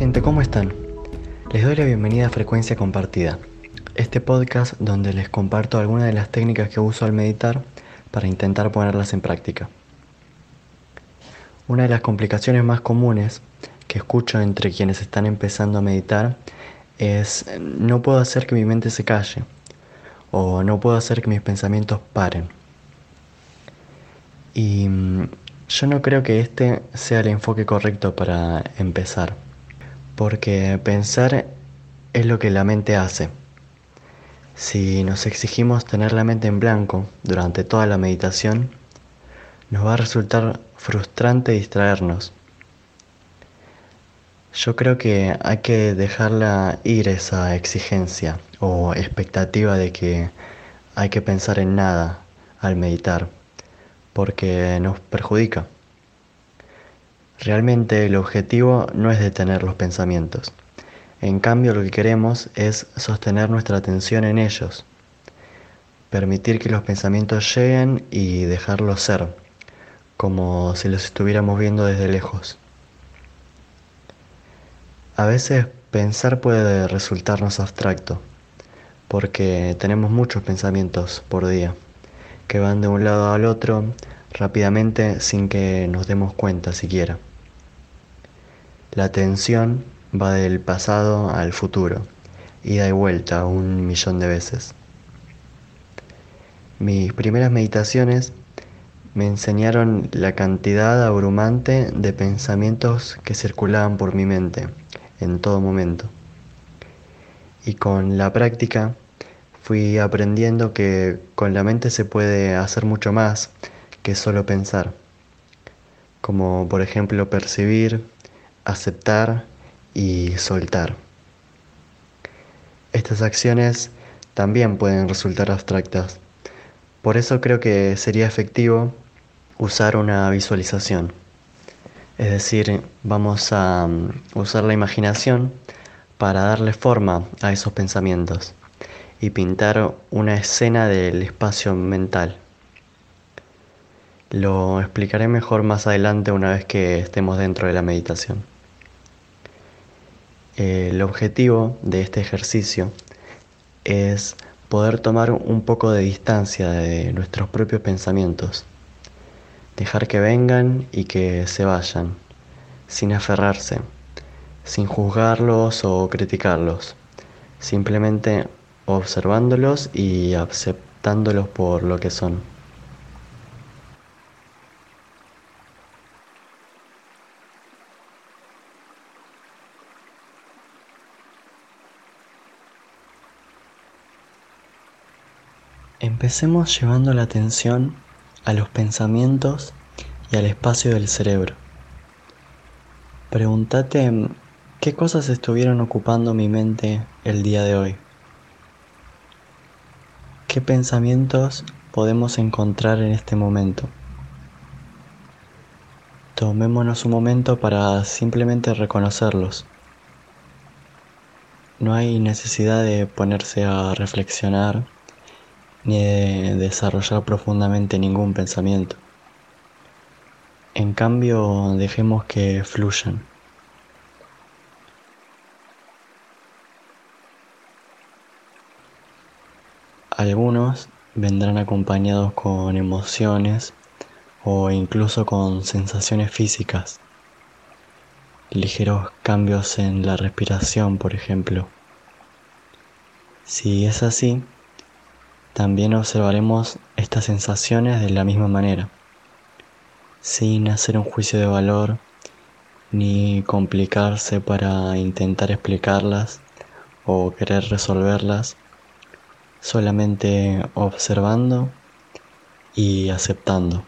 gente, ¿cómo están? Les doy la bienvenida a Frecuencia Compartida, este podcast donde les comparto algunas de las técnicas que uso al meditar para intentar ponerlas en práctica. Una de las complicaciones más comunes que escucho entre quienes están empezando a meditar es no puedo hacer que mi mente se calle o no puedo hacer que mis pensamientos paren. Y mm, yo no creo que este sea el enfoque correcto para empezar, porque pensar es lo que la mente hace. Si nos exigimos tener la mente en blanco durante toda la meditación, nos va a resultar frustrante distraernos. Yo creo que hay que dejarla ir esa exigencia o expectativa de que hay que pensar en nada al meditar porque nos perjudica. Realmente el objetivo no es detener los pensamientos. En cambio lo que queremos es sostener nuestra atención en ellos. Permitir que los pensamientos lleguen y dejarlos ser, como si los estuviéramos viendo desde lejos. A veces pensar puede resultarnos abstracto, porque tenemos muchos pensamientos por día, que van de un lado al otro rápidamente sin que nos demos cuenta siquiera. La atención va del pasado al futuro, ida y vuelta un millón de veces. Mis primeras meditaciones me enseñaron la cantidad abrumante de pensamientos que circulaban por mi mente en todo momento. Y con la práctica fui aprendiendo que con la mente se puede hacer mucho más que solo pensar, como por ejemplo percibir, aceptar y soltar. Estas acciones también pueden resultar abstractas, por eso creo que sería efectivo usar una visualización. Es decir, vamos a mm, usar la imaginación para darle forma a esos pensamientos y pintar una escena del espacio mental. Lo explicaré mejor más adelante una vez que estemos dentro de la meditación. El objetivo de este ejercicio es poder tomar un poco de distancia de nuestros propios pensamientos, dejar que vengan y que se vayan, sin aferrarse, sin juzgarlos o criticarlos, simplemente observándolos y aceptándolos por lo que son. Empecemos llevando la atención a los pensamientos y al espacio del cerebro. Pregúntate qué cosas estuvieron ocupando mi mente el día de hoy. ¿Qué pensamientos podemos encontrar en este momento? Tomémonos un momento para simplemente reconocerlos. No hay necesidad de ponerse a reflexionar ni de desarrollar profundamente ningún pensamiento. En cambio, dejemos que fluyan. Algunos vendrán acompañados con emociones o incluso con sensaciones físicas, ligeros cambios en la respiración, por ejemplo. Si es así, también observaremos estas sensaciones de la misma manera, sin hacer un juicio de valor ni complicarse para intentar explicarlas o querer resolverlas, solamente observando y aceptando.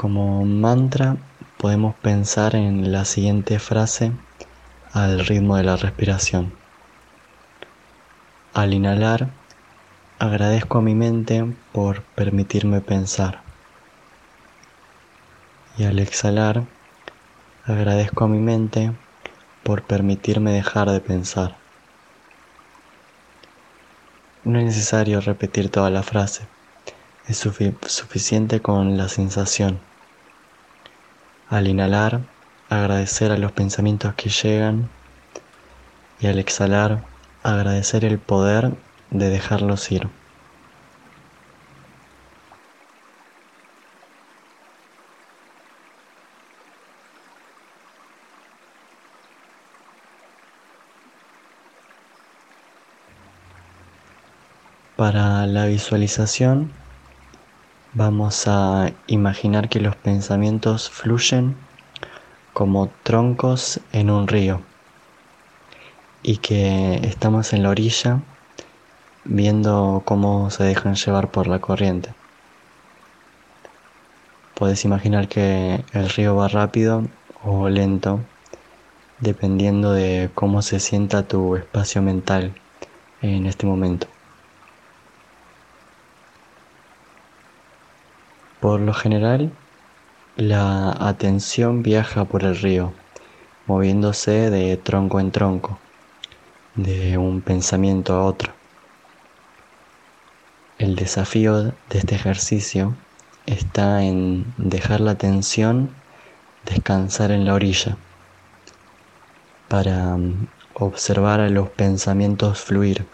Como mantra podemos pensar en la siguiente frase al ritmo de la respiración. Al inhalar, agradezco a mi mente por permitirme pensar. Y al exhalar, agradezco a mi mente por permitirme dejar de pensar. No es necesario repetir toda la frase, es suficiente con la sensación. Al inhalar, agradecer a los pensamientos que llegan y al exhalar, agradecer el poder de dejarlos ir. Para la visualización vamos a imaginar que los pensamientos fluyen como troncos en un río y que estamos en la orilla viendo cómo se dejan llevar por la corriente. Puedes imaginar que el río va rápido o lento dependiendo de cómo se sienta tu espacio mental en este momento. Por lo general, la atención viaja por el río, moviéndose de tronco en tronco, de un pensamiento a otro. El desafío de este ejercicio está en dejar la atención descansar en la orilla para mm, observar a los pensamientos fluir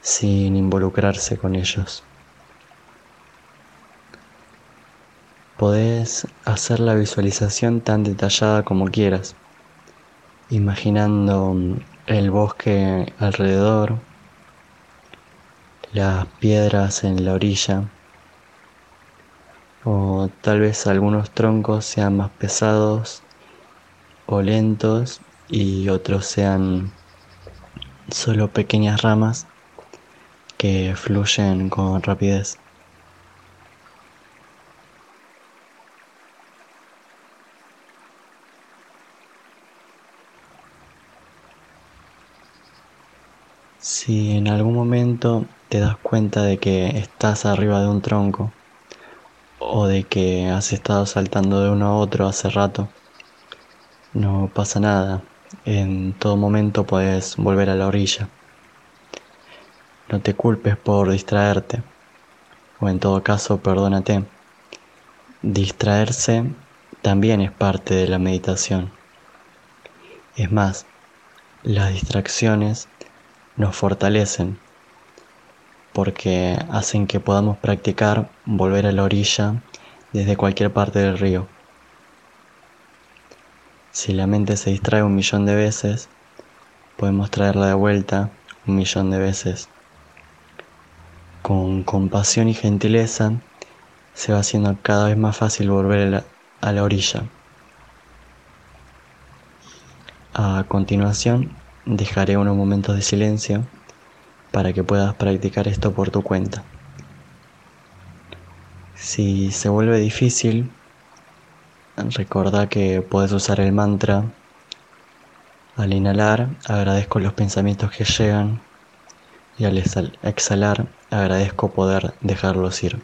sin involucrarse con ellos. Podés hacer la visualización tan detallada como quieras, imaginando el bosque alrededor, las piedras en la orilla, o tal vez algunos troncos sean más pesados o lentos y otros sean solo pequeñas ramas que fluyen con rapidez. Si en algún momento te das cuenta de que estás arriba de un tronco o de que has estado saltando de uno a otro hace rato, no pasa nada. En todo momento puedes volver a la orilla. No te culpes por distraerte, o en todo caso perdónate. Distraerse también es parte de la meditación. Es más, las distracciones nos fortalecen porque hacen que podamos practicar volver a la orilla desde cualquier parte del río. Si la mente se distrae un millón de veces, podemos traerla de vuelta un millón de veces. Con compasión y gentileza se va haciendo cada vez más fácil volver a la, orilla. A continuación, dejaré unos momentos de silencio para que puedas practicar esto por tu cuenta. Si se vuelve difícil, recuerda que puedes usar el mantra. Al inhalar, agradezco los pensamientos que llegan y al exhalar, agradezco poder dejarlos ir.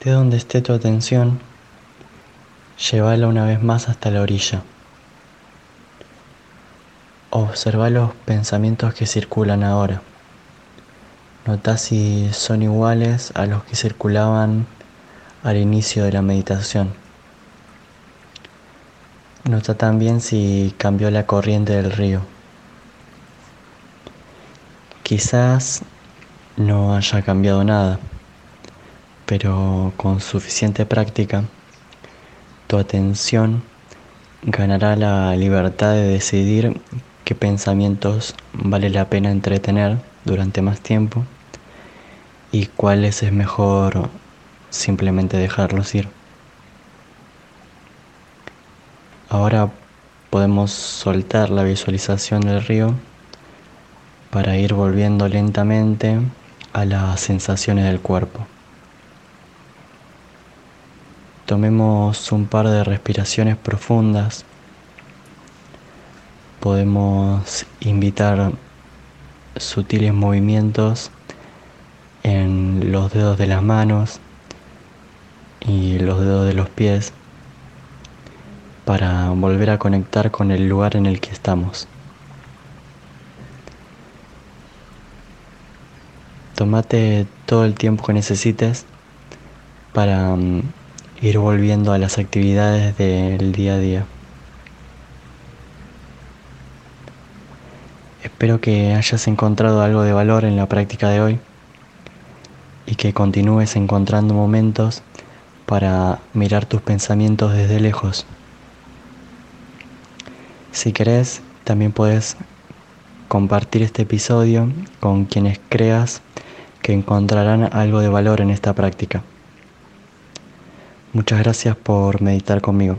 Esté donde esté tu atención, llévala una vez más hasta la orilla. Observa los pensamientos que circulan ahora. Nota si son iguales a los que circulaban al inicio de la meditación. Nota también si cambió la corriente del río. Quizás no haya cambiado nada, pero con suficiente práctica, tu atención ganará la libertad de decidir qué pensamientos vale la pena entretener durante más tiempo y cuáles es mejor simplemente dejarlos ir. Ahora podemos soltar la visualización del río para ir volviendo lentamente a las sensaciones del cuerpo. Tomemos un par de respiraciones profundas. Podemos invitar sutiles movimientos en los dedos de las manos y los dedos de los pies para volver a conectar con el lugar en el que estamos. Tómate todo el tiempo que necesites para mm, ir volviendo a las actividades del día a día. Espero que hayas encontrado algo de valor en la práctica de hoy y que continúes encontrando momentos para mirar tus pensamientos desde lejos. Si querés, también puedes compartir este episodio con quienes creas que encontrarán algo de valor en esta práctica. Muchas gracias por meditar conmigo.